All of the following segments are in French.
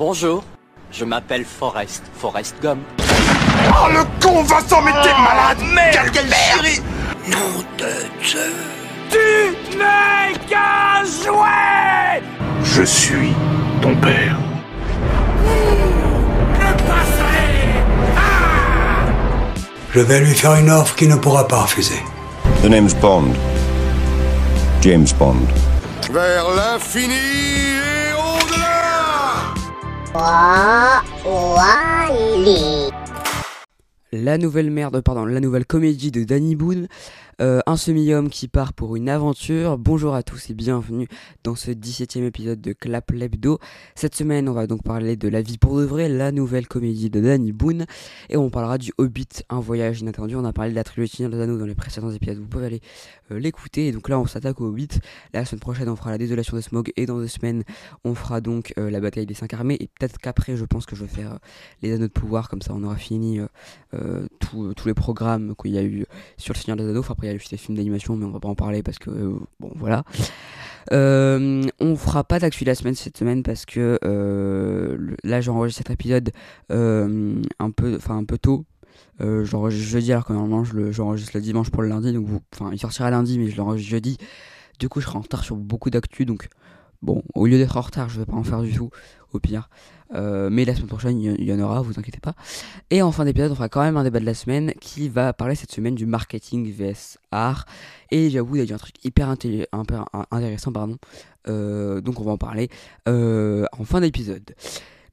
Bonjour, je m'appelle Forrest, Forrest Gump. Oh le con Vincent mais t'es malade Merde, quelle chérie Nom de Dieu Tu n'es qu'un jouet Je suis ton père. Je vais lui faire une offre qu'il ne pourra pas refuser. The name's Bond. James Bond. Vers l'infini La nouvelle merde, pardon, la nouvelle comédie de Danny Boone, euh, un semi-homme qui part pour une aventure. Bonjour à tous et bienvenue dans ce 17e épisode de Clap Lebdo. Cette semaine, on va donc parler de La vie pour de vrai, la nouvelle comédie de Danny Boone, et on parlera du Hobbit, un voyage inattendu. On a parlé de la trilogie Seigneur des Anneaux dans les précédents épisodes, vous pouvez aller euh, l'écouter. Et donc là, on s'attaque au Hobbit. La semaine prochaine, on fera la désolation de Smog, et dans deux semaines, on fera donc euh, la bataille des cinq armées. Et peut-être qu'après, je pense que je vais faire les Anneaux de pouvoir, comme ça, on aura fini tous les programmes qu'il y a eu sur le Seigneur des Anneaux. Enfin, après, eu des films d'animation, mais on va pas en parler parce que, euh, bon, voilà. Euh, on fera pas d'actu la semaine cette semaine parce que euh, là, j'enregistre cet épisode un peu, enfin un peu tôt. Euh, j'enregistre jeudi alors que normalement je j'enregistre le dimanche pour le lundi, donc enfin il sortira lundi, mais je l'enregistre jeudi. Du coup, je serai en retard sur beaucoup d'actu, donc bon, au lieu d'être en retard, je vais pas en faire du tout, au pire. Euh, mais la semaine prochaine, il y, il y en aura, vous inquiétez pas. Et en fin d'épisode, on fera quand même un débat de la semaine qui va parler cette semaine du marketing vs art. Et j'avoue, il y a dit un truc hyper, intéressant, pardon. Euh, donc on va en parler euh, en fin d'épisode.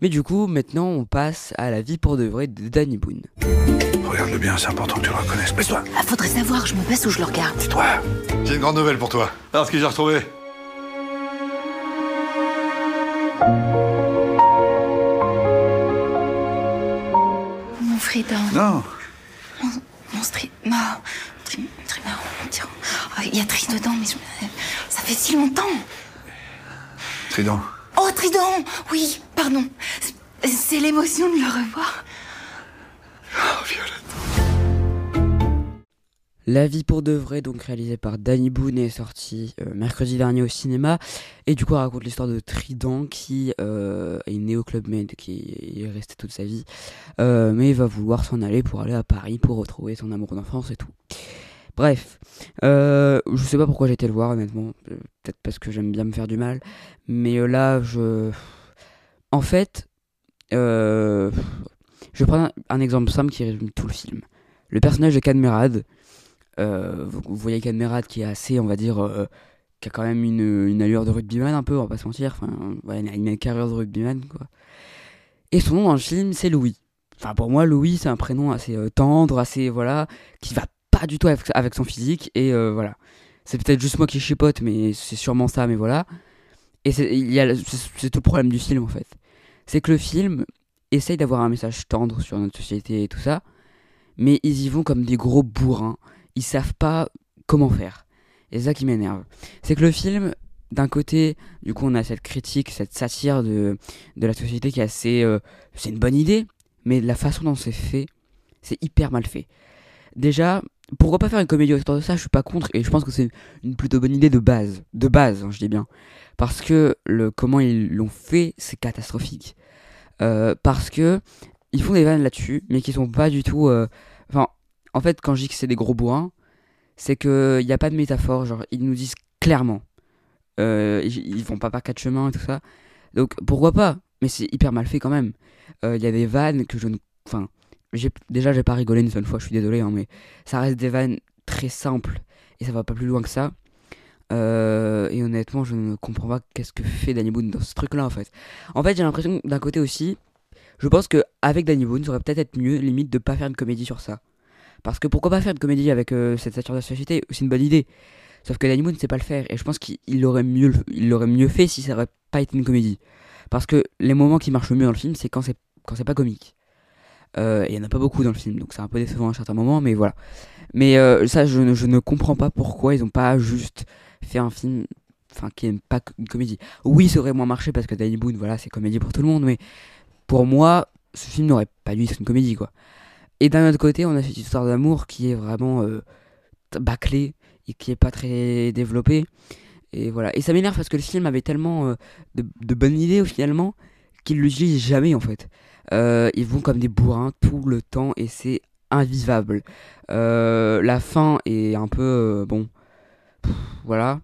Mais du coup, maintenant, on passe à la vie pour de vrai de Danny Boone. Regarde-le bien, c'est important que tu le reconnaisses. Baisse-toi Ah, faudrait savoir, je me baisse ou je le regarde. Tais-toi J'ai une grande nouvelle pour toi. Alors ce que j'ai retrouvé? Mon Frida, Non. mon stri... Non, tri... Trimar, on dirait- Ah, Il y a tri dedans, mais je- ça fait si longtemps. Trident. Oh, Trident Oui, pardon. C'est- C'est l'émotion de le revoir. Oh, Violette. La vie pour de vrai, donc réalisé par Danny Boone, est sorti euh, mercredi dernier au cinéma. Et du coup, elle raconte l'histoire de Trident qui euh, est né au Club Med, qui est resté toute sa vie. Euh, mais il va vouloir s'en aller pour aller à Paris pour retrouver son amour d'enfance et tout. Bref, je sais pas pourquoi j'ai été le voir, honnêtement. Peut-être parce que j'aime bien me faire du mal. Mais là, je. En fait, je vais prendre un, exemple simple qui résume tout le film. Le personnage de Cadmerade, vous, vous voyez Cadmerade qui est assez, on va dire, euh, qui a quand même une, une allure de rugbyman un peu, on va pas se mentir. Enfin, a une carrière de rugbyman, quoi. Et son nom dans le film, c'est Louis. Enfin, pour moi, Louis, c'est un prénom assez euh, tendre, assez, voilà, qui va pas du tout avec, son physique, et euh, voilà. C'est peut-être juste moi qui chipote, mais c'est sûrement ça, mais voilà. Et c'est tout le problème du film, en fait. C'est que le film essaye d'avoir un message tendre sur notre société et tout ça, mais ils y vont comme des gros bourrins. Ils savent pas comment faire. Et c'est ça qui m'énerve. C'est que le film, d'un côté, du coup, on a cette critique, cette satire de, de la société qui est assez. euh, c'est une bonne idée, mais la façon dont c'est fait, c'est hyper mal fait. Déjà, pourquoi pas faire une comédie autour de ça? Je suis pas contre, et je pense que c'est une plutôt bonne idée de base. De base, hein, je dis bien. Parce que le comment ils l'ont fait, c'est catastrophique. Euh, parce que ils font des vannes là-dessus, mais qui sont pas du tout. euh, Enfin, en fait, quand je dis que c'est des gros bourrins, c'est que il y a pas de métaphore. Genre, ils nous disent clairement, euh, ils, vont pas par quatre chemins et tout ça. Donc pourquoi pas? Mais c'est hyper mal fait quand même. Euh, Il y a des vannes que je ne, enfin, déjà j'ai pas rigolé une seule fois. Je suis désolé, hein, mais ça reste des vannes très simples et ça va pas plus loin que ça. Euh, et honnêtement, je ne comprends pas qu'est-ce que fait Danny Boone dans ce truc-là en fait. En fait, j'ai l'impression d'un côté aussi, je pense que avec Danny Boone, ça aurait peut-être être mieux, limite, de pas faire une comédie sur ça. Parce que pourquoi pas faire une comédie avec euh, cette satire de la société? C'est une bonne idée. Sauf que Danny Boone ne sait pas le faire. Et je pense qu'il il l'aurait mieux, l'aurait mieux fait si ça aurait pas été une comédie. Parce que les moments qui marchent le mieux dans le film, c'est quand c'est pas comique. Euh, il y en a pas beaucoup dans le film, donc c'est un peu décevant à certains moments, mais voilà. Mais euh, ça, je ne, je ne comprends pas pourquoi ils ont pas juste fait un film, enfin qui est pas une comédie. Oui, ça aurait moins marché parce que Danny Boone, voilà, c'est comédie pour tout le monde, mais pour moi, ce film n'aurait pas dû être une comédie, quoi. Et d'un autre côté, on a cette histoire d'amour qui est vraiment euh, bâclée et qui est pas très développée. Et voilà. Et ça m'énerve parce que le film avait tellement euh, de, bonnes idées finalement qu'ils l'utilisent jamais en fait. Euh, ils vont comme des bourrins tout le temps et c'est invivable. La fin est un peu bon, voilà.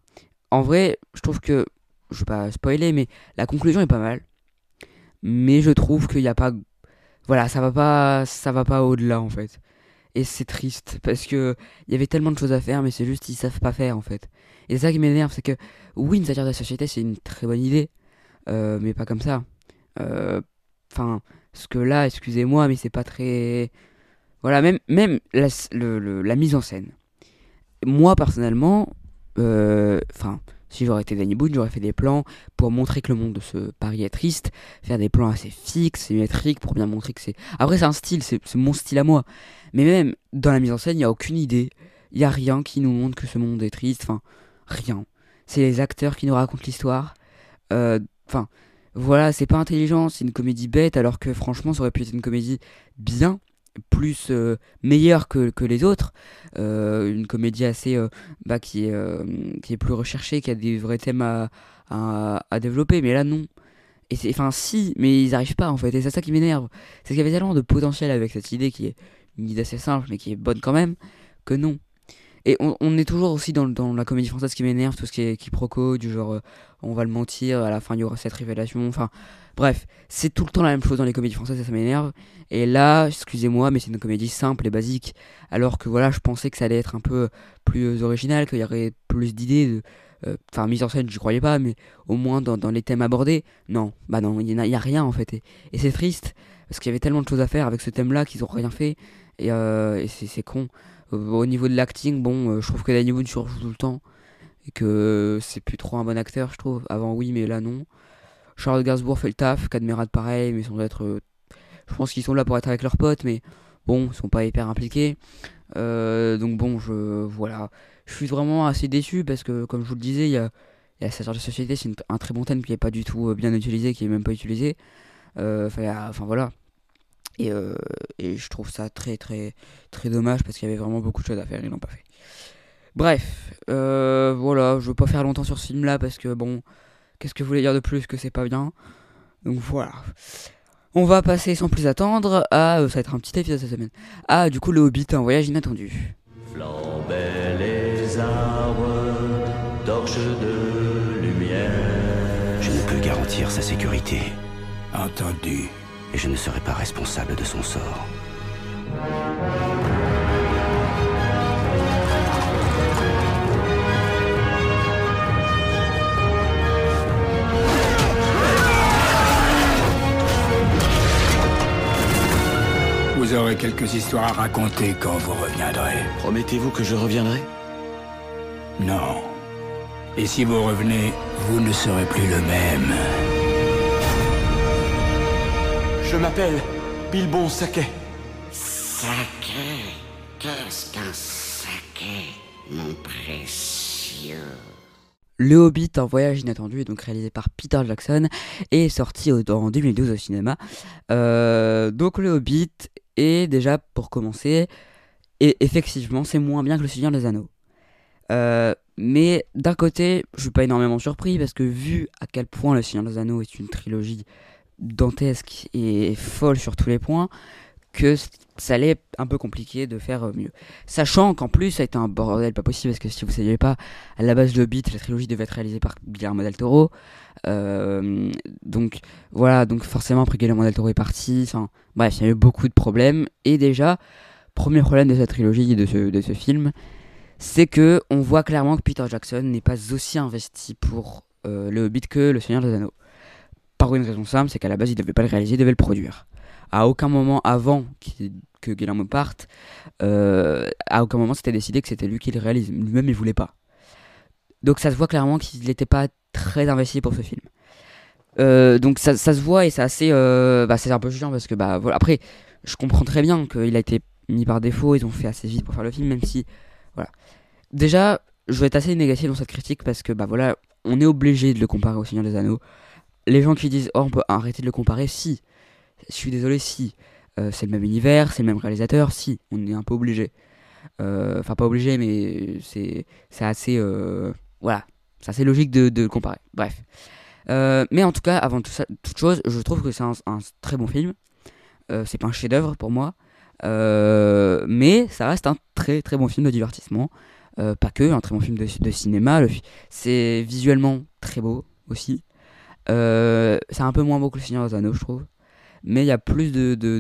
En vrai, je trouve que je vais pas spoiler, mais la conclusion est pas mal. Mais je trouve qu'il n'y a pas, voilà, ça va pas, ça va pas au-delà en fait. Et c'est triste parce que il y avait tellement de choses à faire, mais c'est juste ils savent pas faire en fait. Et ça qui m'énerve, c'est que oui, une satire de la société, c'est une très bonne idée, euh, mais pas comme ça. Euh, Enfin, ce que là, excusez-moi, mais c'est pas très. Voilà, même, même la, la mise en scène. Moi, personnellement, euh, enfin, si j'aurais été Danny Boone, j'aurais fait des plans pour montrer que le monde de ce Paris est triste, faire des plans assez fixes, symétriques, pour bien montrer que c'est. Après, c'est un style, c'est mon style à moi. Mais même dans la mise en scène, il n'y a aucune idée. Il n'y a rien qui nous montre que ce monde est triste. Enfin, rien. C'est les acteurs qui nous racontent l'histoire. Euh, Enfin, voilà, c'est pas intelligent, c'est une comédie bête, alors que franchement, ça aurait pu être une comédie bien, plus euh, meilleure que, que les autres. Euh, une comédie assez. euh, bah, qui, est, euh, qui est plus recherchée, qui a des vrais thèmes à, à, développer. Mais là, non. Et c'est, enfin, si, mais ils arrivent pas en fait. Et c'est ça qui m'énerve. C'est qu'il y avait tellement de potentiel avec cette idée qui est une idée assez simple, mais qui est bonne quand même, que non. Et on, on est toujours aussi dans, dans la comédie française qui m'énerve, tout ce qui est quiproquo, du genre euh, on va le mentir, à la fin il y aura cette révélation. Enfin, bref, c'est tout le temps la même chose dans les comédies françaises ça m'énerve. Et là, excusez-moi, mais c'est une comédie simple et basique. Alors que voilà, je pensais que ça allait être un peu plus euh, original, qu'il y aurait plus d'idées. euh, Enfin, mise en scène, je croyais pas, mais au moins dans, les thèmes abordés, non, bah non, il y, en a- rien en fait. Et, c'est triste, parce qu'il y avait tellement de choses à faire avec ce thème-là qu'ils ont rien fait. Et, euh, c'est con. Au niveau de l'acting, bon, je trouve que Danny Boone surjoue tout le temps. Et que c'est plus trop un bon acteur, je trouve. Avant, oui, mais là, non. Charles Gainsbourg fait le taf, Cadmerade pareil, mais sans être. euh, je pense qu'ils sont là pour être avec leurs potes, mais bon, ils sont pas hyper impliqués. Euh, donc bon, je. Voilà. Je suis vraiment assez déçu parce que, comme je vous le disais, il y a. Y a cette de société, c'est un très bon thème qui est pas du tout euh, bien utilisé, qui est même pas utilisé. Enfin, voilà. Et, et je trouve ça très très très dommage parce qu'il y avait vraiment beaucoup de choses à faire, ils l'ont pas fait. Bref, voilà, je veux pas faire longtemps sur ce film là parce que bon, qu'est-ce que vous voulez dire de plus que c'est pas bien Donc voilà. On va passer sans plus attendre à. euh, ça va être un petit épisode cette semaine. Ah, du coup, le Hobbit, un voyage inattendu. Flambait les arbres, torches de lumière. Je ne peux garantir sa sécurité. Entendu. Et je ne serai pas responsable de son sort. Vous aurez quelques histoires à raconter quand vous reviendrez. Promettez-vous que je reviendrai? Non. Et si vous revenez, vous ne serez plus le même. Je m'appelle Bilbon Saquet. Saké Qu'est-ce qu'un saké, mon précieux? Le Hobbit, un voyage inattendu, est donc réalisé par Peter Jackson et est sorti en 2012 au cinéma. Euh, donc le Hobbit est déjà, pour commencer, et effectivement, c'est moins bien que le Seigneur des Anneaux. Euh, mais d'un côté, je suis pas énormément surpris parce que vu à quel point le Seigneur des Anneaux est une trilogie dantesque et folle sur tous les points, que ça allait un peu compliqué de faire euh, mieux. Sachant qu'en plus, ça a été un bordel pas possible parce que si vous ne saviez pas, à la base de Hobbit, la trilogie devait être réalisée par Guillermo del Toro. Euh, donc voilà, donc forcément après Guillermo del Toro est parti, bref, il y a eu beaucoup de problèmes. Et déjà, premier problème de cette trilogie et de ce, film, c'est que on voit clairement que Peter Jackson n'est pas aussi investi pour euh, le Hobbit que le Seigneur des Anneaux. Par une raison simple, c'est qu'à la base il devait pas le réaliser, il devait le produire. À aucun moment avant que Guillermo parte, euh, à aucun moment c'était décidé que c'était lui qui le réalise. Lui-même il voulait pas. Donc ça se voit clairement qu'il n'était pas très investi pour ce film. Euh, donc ça, ça se voit et c'est assez, euh, bah, c'est un peu chiant parce que bah voilà. Après, je comprends très bien qu'il a été mis par défaut. Ils ont fait assez vite pour faire le film, même si voilà. Déjà, je vais être assez négatif dans cette critique parce que bah voilà, on est obligé de le comparer au Seigneur des Anneaux. Les gens qui disent oh on peut arrêter de le comparer, si. Je suis désolé, si. Euh, c'est le même univers, c'est le même réalisateur, si. On est un peu obligé. Euh, Enfin pas obligé, mais c'est assez euh, voilà, c'est assez logique de, le comparer. Bref. Mais en tout cas, avant toute chose, je trouve que c'est un, très bon film. C'est pas un chef-d'œuvre pour moi, mais ça reste un très très bon film de divertissement. Pas que, un très bon film de, cinéma. C'est visuellement très beau aussi. C'est un peu moins beau que Le Seigneur des Anneaux, je trouve. Mais il y a plus de, de,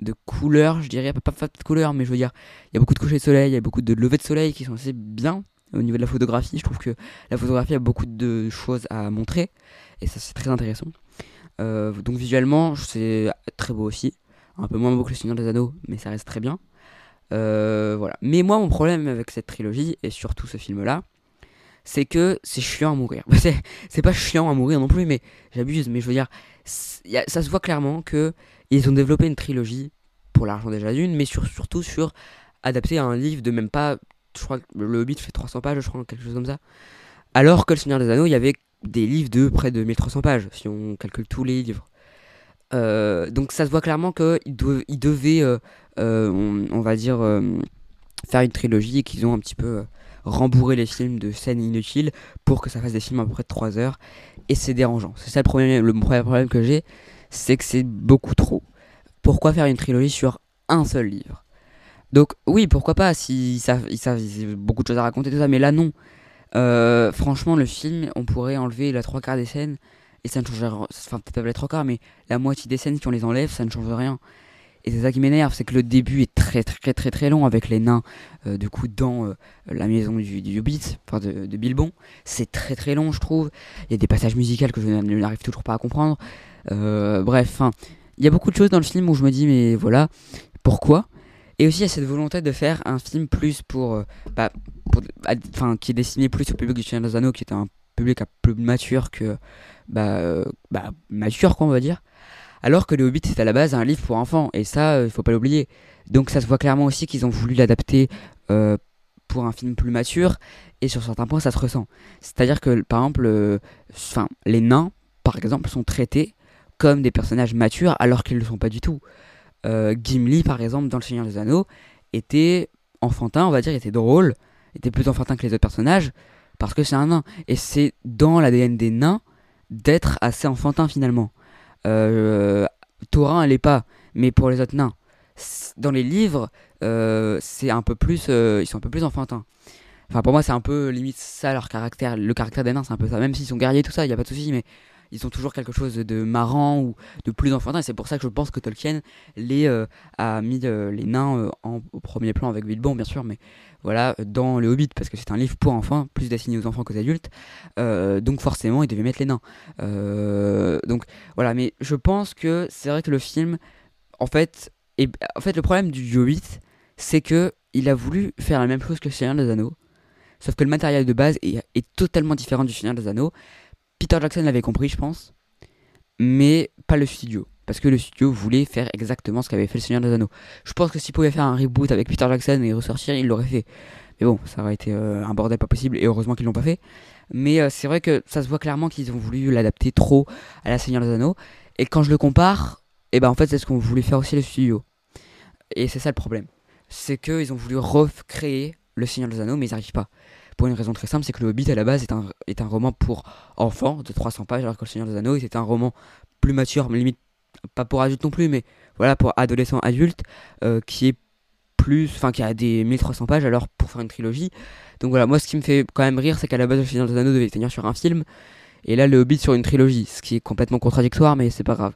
de, couleurs, je dirais. Pas, pas, pas de couleurs, mais je veux dire, il y a beaucoup de couchers de soleil, il y a beaucoup de levées de soleil qui sont assez bien au niveau de la photographie. Je trouve que la photographie a beaucoup de choses à montrer. Et ça, c'est très intéressant. Euh, donc visuellement, c'est très beau aussi. Un peu moins beau que Le Seigneur des Anneaux, mais ça reste très bien. Euh, voilà. Mais moi, mon problème avec cette trilogie, et surtout ce film-là, c'est que c'est chiant à mourir. C'est, pas chiant à mourir non plus, mais j'abuse. Mais je veux dire, ça se voit clairement que ils ont développé une trilogie pour l'argent déjà d'une, mais sur, surtout sur adapter un livre de même pas. Je crois que le Hobbit fait 300 pages, je crois, quelque chose comme ça. Alors que Le Seigneur des Anneaux, il y avait des livres de près de 1300 pages, si on calcule tous les livres. Euh, donc ça se voit clairement qu'ils ils devaient, euh, euh, on, va dire, euh, faire une trilogie et qu'ils ont un petit peu rembourré les films de scènes inutiles pour que ça fasse des films à peu près de 3 heures. Et c'est dérangeant. C'est ça le premier, problème que j'ai, c'est que c'est beaucoup trop. Pourquoi faire une trilogie sur un seul livre? Donc oui, pourquoi pas, si ça, ils savent, beaucoup de choses à raconter, tout ça, mais là non. Euh, franchement, le film, on pourrait enlever la trois quarts des scènes et ça ne changerait Enfin, peut-être pas les trois quarts, mais la moitié des scènes, si on les enlève, ça ne change rien. Et c'est ça qui m'énerve, c'est que le début est très très très très long avec les nains, euh, du coup, dans euh, la maison du, du Hobbit, enfin de, Bilbon. C'est très très long, je trouve. Il y a des passages musicaux que je n'arrive toujours pas à comprendre. Euh, bref, il y a beaucoup de choses dans le film où je me dis, mais voilà, pourquoi? Et aussi, il y a cette volonté de faire un film plus pour. euh, bah, à- enfin, qui est destiné plus au public du Seigneur des qui est un public peu plus mature que. Bah, bah, mature, quoi, on va dire. Alors que le Hobbit, c'est à la base un livre pour enfants, et ça, euh, il faut pas l'oublier. Donc ça se voit clairement aussi qu'ils ont voulu l'adapter euh, pour un film plus mature, et sur certains points, ça se ressent. C'est-à-dire que, par exemple, euh, les nains, par exemple, sont traités comme des personnages matures, alors qu'ils ne le sont pas du tout. Euh, Gimli, par exemple, dans Le Seigneur des Anneaux, était enfantin, on va dire, était drôle, était plus enfantin que les autres personnages, parce que c'est un nain. Et c'est dans l'ADN des nains d'être assez enfantin finalement. Euh, Thorin, elle est pas, mais pour les autres nains. Dans les livres, euh, c'est un peu plus, euh, ils sont un peu plus enfantins. Enfin, pour moi, c'est un peu limite ça leur caractère. Le caractère des nains, c'est un peu ça. Même s'ils sont guerriers, tout ça, il y a pas de souci, mais ils ont toujours quelque chose de marrant ou de plus enfantin. Et c'est pour ça que je pense que Tolkien les, euh, a mis les nains au premier plan avec Bilbon, bien sûr, mais voilà, dans le Hobbit, parce que c'est un livre pour enfants, plus destiné aux enfants qu'aux adultes. Euh, donc forcément, il devait mettre les nains. Euh, donc voilà, mais je pense que c'est vrai que le film, en fait, et, en fait, le problème du Hobbit, c'est que il a voulu faire la même chose que le Seigneur des Anneaux, sauf que le matériel de base est, est totalement différent du Seigneur des Anneaux. Peter Jackson l'avait compris, je pense, mais pas le studio. Parce que le studio voulait faire exactement ce qu'avait fait le Seigneur des Anneaux. Je pense que s'il pouvait faire un reboot avec Peter Jackson et ressortir, il l'aurait fait. Mais bon, ça aurait été euh, un bordel pas possible, et heureusement qu'ils l'ont pas fait. Mais euh, c'est vrai que ça se voit clairement qu'ils ont voulu l'adapter trop à la Seigneur des Anneaux. Et quand je le compare, et ben en fait c'est ce qu'on voulait faire aussi le studio. Et c'est ça le problème. C'est qu'ils ont voulu recréer le Seigneur des Anneaux, mais ils n'y arrivent pas. Pour une raison très simple, c'est que le Hobbit à la base est un, est un roman pour enfants de 300 pages, alors que le Seigneur des Anneaux était un roman plus mature, mais limite pas pour adultes non plus, mais voilà pour adolescents adultes, euh, qui est plus, enfin qui a des 1300 pages, alors pour faire une trilogie. Donc voilà, moi ce qui me fait quand même rire, c'est qu'à la base le Seigneur des Anneaux devait tenir sur un film, et là le Hobbit sur une trilogie, ce qui est complètement contradictoire, mais c'est pas grave.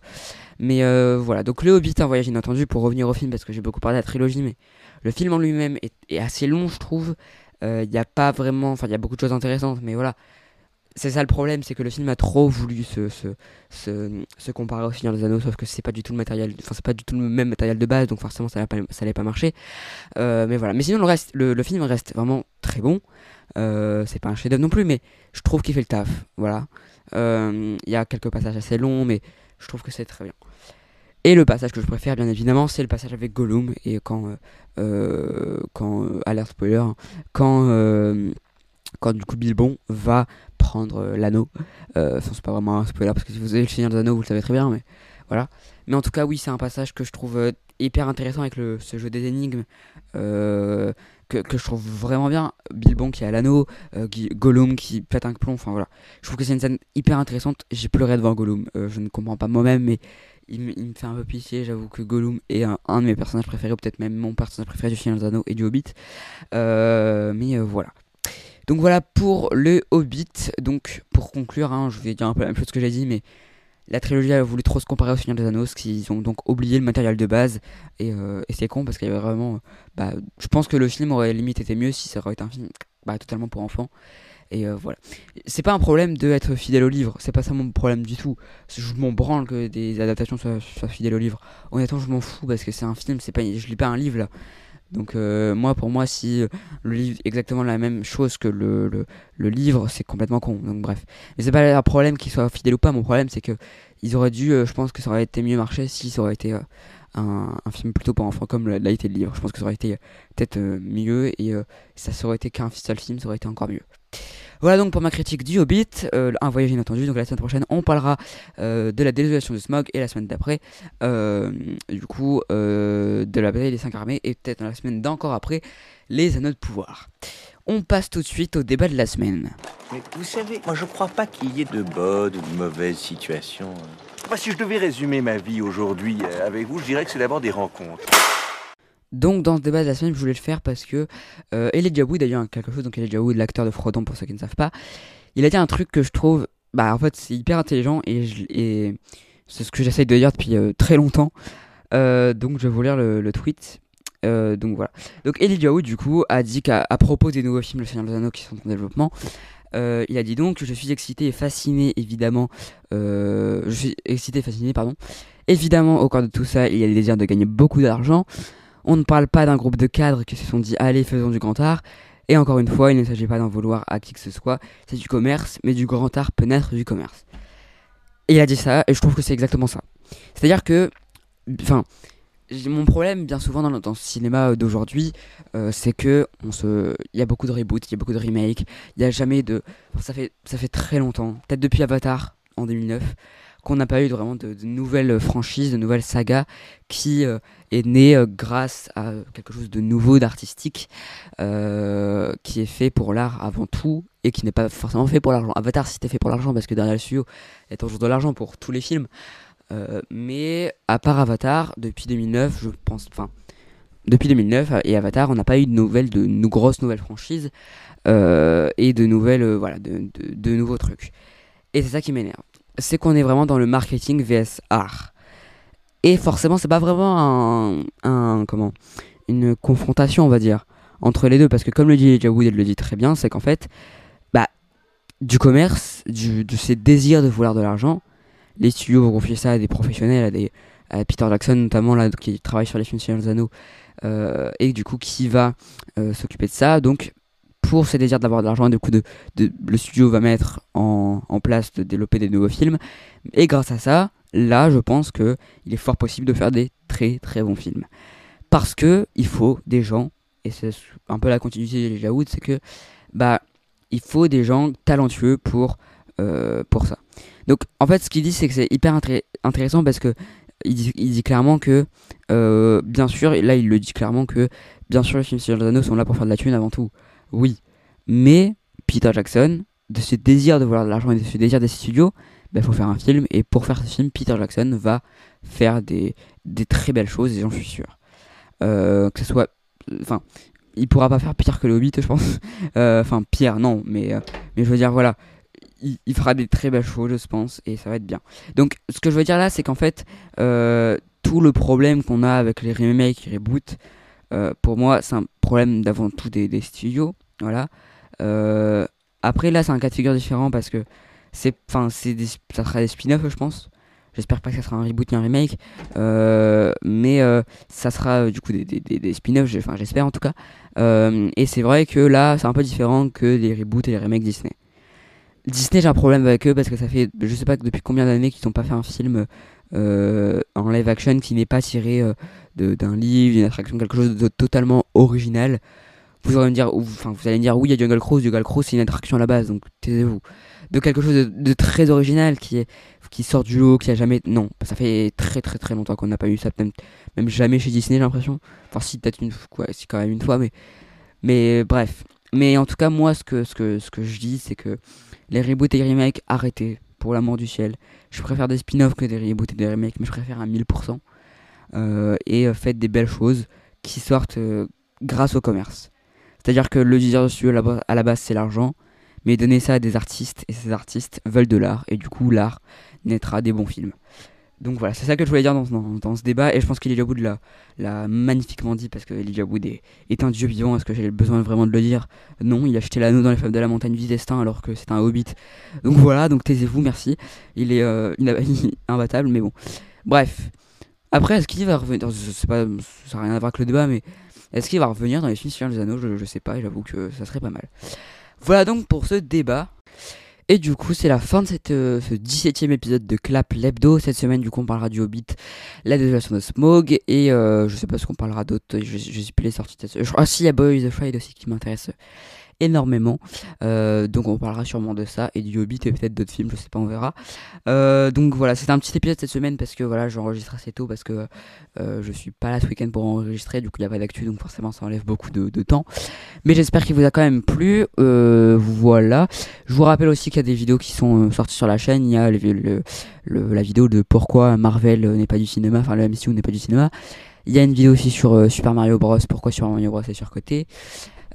Mais euh, voilà, donc le Hobbit, un voyage inattendu, pour revenir au film, parce que j'ai beaucoup parlé de la trilogie, mais le film en lui-même est, est assez long, je trouve. Il n'y a pas vraiment, enfin il y a beaucoup de choses intéressantes, mais voilà. C'est ça le problème, c'est que le film a trop voulu se, se, se, comparer au Seigneur des Anneaux, sauf que c'est pas du tout le matériel, enfin c'est pas du tout le même matériel de base, donc forcément ça n'allait pas, ça pas marcher. Euh, mais voilà, mais sinon le, reste, le, film reste vraiment très bon. Euh, c'est pas un chef-d'œuvre non plus, mais je trouve qu'il fait le taf. Voilà. Euh, Il y a quelques passages assez longs, mais je trouve que c'est très bien. Et le passage que je préfère, bien évidemment, c'est le passage avec Gollum. Et quand, euh, quand alerte spoiler, hein, quand, quand du coup Bilbon va prendre euh, l'anneau. Euh, Enfin, c'est pas vraiment un spoiler parce que si vous avez le Seigneur des Anneaux, vous le savez très bien, mais voilà. Mais en tout cas, oui, c'est un passage que je trouve euh, hyper intéressant avec le, ce jeu des énigmes. Euh, que, que je trouve vraiment bien. Bilbon qui à l'anneau, Gollum qui pète un plomb, enfin voilà. Je trouve que c'est une scène hyper intéressante. J'ai pleuré devant Gollum. Je ne comprends pas moi-même, mais il, me- fait un peu pitié. J'avoue que Gollum est un, de mes personnages préférés, peut-être même mon personnage préféré du Seigneur des Anneaux et du Hobbit. Mais voilà. Donc voilà pour le Hobbit. Donc pour conclure, hein, je vais dire un peu la même chose que j'ai dit, mais la trilogie a voulu trop se comparer au Seigneur des Anneaux, qu'ils ont donc oublié le matériel de base. Et, euh, c'est con parce qu'il y avait vraiment. Bah, je pense que le film aurait limite été mieux si ça aurait été un film bah, totalement pour enfants. Et euh, voilà. C'est pas un problème de être fidèle au livre, c'est pas ça mon problème du tout. Je m'en branle que des adaptations soient, soient fidèles au livre. Honnêtement, je m'en fous parce que c'est un film, c'est pas, je lis pas un livre là. Donc euh, moi, pour moi, si euh, le livre est exactement la même chose que le, le, livre, c'est complètement con. Donc bref. Mais c'est pas un problème qu'il soit fidèle ou pas. Mon problème, c'est que ils auraient dû, euh, je pense que ça aurait été mieux marché si ça aurait été un, film plutôt pour enfants comme l'a été le livre. Je pense que ça aurait été peut-être mieux et ça aurait été qu'un seul film, ça aurait été encore mieux. Voilà donc pour ma critique du Hobbit, euh, un voyage inattendu. Donc la semaine prochaine, on parlera euh, de la désolation de Smog et la semaine d'après, euh, du coup, euh, de la bataille des cinq armées et peut-être dans la semaine d'encore après, les anneaux de pouvoir. On passe tout de suite au débat de la semaine. Mais vous savez, moi je crois pas qu'il y ait de bonnes ou de mauvaises situations. Si je devais résumer ma vie aujourd'hui avec vous, je dirais que c'est d'abord des rencontres. Donc dans ce débat de la semaine, je voulais le faire parce que euh, Elijah Wood a quelque chose, donc Elijah Wood, l'acteur de Frodon pour ceux qui ne savent pas, il a dit un truc que je trouve, bah en fait c'est hyper intelligent et, c'est ce que j'essaye de dire depuis euh, très longtemps. Euh, donc je vais vous lire le, tweet. Euh, donc voilà. Donc Elijah Wood du coup a dit qu'à propos des nouveaux films Le Seigneur des Anneaux qui sont en développement, il a dit donc je suis excité et fasciné évidemment. je suis excité et fasciné pardon. Évidemment au cœur de tout ça il y a le désir de gagner beaucoup d'argent. On ne parle pas d'un groupe de cadres qui se sont dit allez faisons du grand art. Et encore une fois, il ne s'agit pas d'en vouloir à qui que ce soit, c'est du commerce, mais du grand art peut naître du commerce. Et il a dit ça, et je trouve que c'est exactement ça. C'est-à-dire que, enfin, mon problème bien souvent dans, le- cinéma d'aujourd'hui, euh, c'est que on se, y a beaucoup de reboots, il y a beaucoup de remakes, il n'y a jamais de, ça fait, ça fait très longtemps, peut-être depuis Avatar en 2009, qu'on n'a pas eu vraiment de, nouvelles franchises, de nouvelles sagas qui euh, est née euh, grâce à quelque chose de nouveau, d'artistique, euh, qui est fait pour l'art avant tout et qui n'est pas forcément fait pour l'argent. Avatar, c'était fait pour l'argent parce que derrière le studio, il y toujours de l'argent pour tous les films. Euh, mais à part Avatar, depuis 2009, je pense, enfin, depuis 2009 et Avatar, on n'a pas eu de nouvelles, de, grosses nouvelles franchises euh, et de nouvelles, euh, voilà, de nouveaux trucs. Et c'est ça qui m'énerve. C'est qu'on est vraiment dans le marketing vs art. Et forcément, c'est pas vraiment un, comment, une confrontation, on va dire, entre les deux, parce que comme le dit Elijah Wood, elle le dit très bien, c'est qu'en fait, bah, du commerce, de ces désirs de vouloir de l'argent, les studios vont confier ça à des professionnels, à des à Peter Jackson notamment là, qui travaille sur les films euh, et du coup qui va euh, s'occuper de ça. Donc pour ces désirs d'avoir de l'argent, du coup de, le studio va mettre en, place de développer des nouveaux films, et grâce à ça, là je pense que il est fort possible de faire des très très bons films. Parce que il faut des gens, et c'est un peu la continuité de Wood, c'est que bah il faut des gens talentueux pour, euh, pour ça. Donc en fait ce qu'il dit c'est que c'est hyper intéressant parce que il dit clairement que euh, bien sûr, et là il le dit clairement que bien sûr les films Seigneur des Anneaux sont là pour faire de la thune avant tout. Oui. Mais Peter Jackson, de ce désir de vouloir de l'argent et de ce désir des studios, il faut faire un film et pour faire ce film, Peter Jackson va faire des, des très belles choses et j'en suis sûr. Euh, que ce soit enfin il pourra pas faire pire que le Hobbit je pense Euh, enfin pire non mais euh, mais je veux dire voilà il, fera des très belles choses je pense et ça va être bien donc ce que je veux dire là c'est qu'en fait euh, tout le problème qu'on a avec les remakes et reboots euh, pour moi c'est un problème d'avant tout des, studios voilà Euh, après là c'est un cas de figure différent parce que c'est enfin c'est ça sera des spin-offs je pense J'espère pas que ça sera un reboot ni un remake, euh, mais euh, ça sera euh, du coup des, des, des, spin-offs, enfin j'espère en tout cas. Euh, et c'est vrai que là, c'est un peu différent que les reboots et les remakes Disney. Disney, j'ai un problème avec eux parce que ça fait, je sais pas depuis combien d'années qu'ils n'ont pas fait un film euh, en live action qui n'est pas tiré euh, d'un livre, d'une attraction, quelque chose de totalement original. Vous allez me dire, enfin vous allez me dire, oui, il y a Jungle Cruise, Jungle Cruise c'est une attraction à la base, donc taisez-vous. De quelque chose de, très original qui est qui sort du lot, qui a jamais. Non, ça fait très très très longtemps qu'on n'a pas eu ça, même, même jamais chez Disney, j'ai l'impression. Enfin, si, peut-être une fois, quand même une fois, mais. Mais bref. Mais en tout cas, moi, ce que, ce que, ce que je dis, c'est que les reboots et remakes, arrêtez, pour l'amour du ciel. Je préfère des spin-offs que des reboots des remakes, mais je préfère à 1000%. Euh, et faites des belles choses qui sortent grâce au commerce. C'est-à-dire que le désir dessus à la base, c'est l'argent, mais donnez ça à des artistes, et ces artistes veulent de l'art, et du coup, l'art naîtra des bons films. Donc voilà, c'est ça que je voulais dire dans, dans, ce débat, et je pense qu'Elijah Wood l'a magnifiquement dit, parce que Elijah Wood est, un dieu vivant, est-ce que j'ai besoin vraiment de le dire? Non, il a jeté l'anneau dans les femmes de la montagne du destin, alors que c'est un hobbit. Donc voilà, donc taisez-vous, merci. Il est euh, imbattable, mais bon. Bref. Après, est-ce qu'il va revenir? Pas, ça n'a rien à voir avec le débat, mais est-ce qu'il va revenir dans les films sur les Anneaux? Je, je sais pas, j'avoue que ça serait pas mal. Voilà donc pour ce débat. Et du coup, c'est la fin de cette, euh, ce 17ème épisode de Clap l'Hebdo. Cette semaine, du coup, on parlera du Hobbit, la désolation de Smog, et euh, je sais pas ce qu'on parlera d'autre. Je, je, sais plus les sorties. Ah si, il y a Boy the Friday aussi qui m'intéresse énormément. Euh, donc on parlera sûrement de ça et du Hobbit et peut-être d'autres films, je sais pas, on verra. Euh, donc voilà, c'était un petit épisode cette semaine parce que voilà, j'enregistre assez tôt parce que euh, je suis pas là ce week-end pour enregistrer, du coup il n'y a pas d'actu, donc forcément ça enlève beaucoup de, temps. Mais j'espère qu'il vous a quand même plu. voilà. Je vous rappelle aussi qu'il y a des vidéos qui sont sorties sur la chaîne. Il y a le, la vidéo de pourquoi Marvel n'est pas du cinéma, enfin le MCU n'est pas du cinéma. Il y a une vidéo aussi sur Super Mario Bros. Pourquoi Super Mario Bros. est surcoté.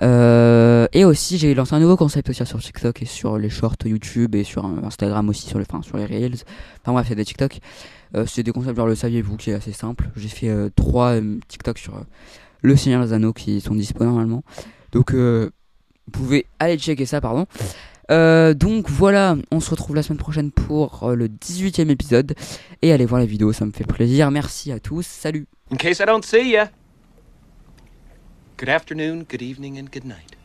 Euh, et aussi, j'ai lancé un nouveau concept aussi sur TikTok et sur les shorts YouTube et sur Instagram aussi, sur, le, enfin, sur les Reels. Enfin bref, a des TikTok. Euh, c'est des concepts, genre le saviez-vous, qui est assez simple. J'ai fait euh, trois TikTok sur le Seigneur des Anneaux qui sont disponibles normalement. Donc, vous pouvez aller checker ça, pardon. donc voilà, on se retrouve la semaine prochaine pour le 18 e épisode. Et allez voir la vidéo, ça me fait plaisir. Merci à tous, salut. Good afternoon, good evening, and good night.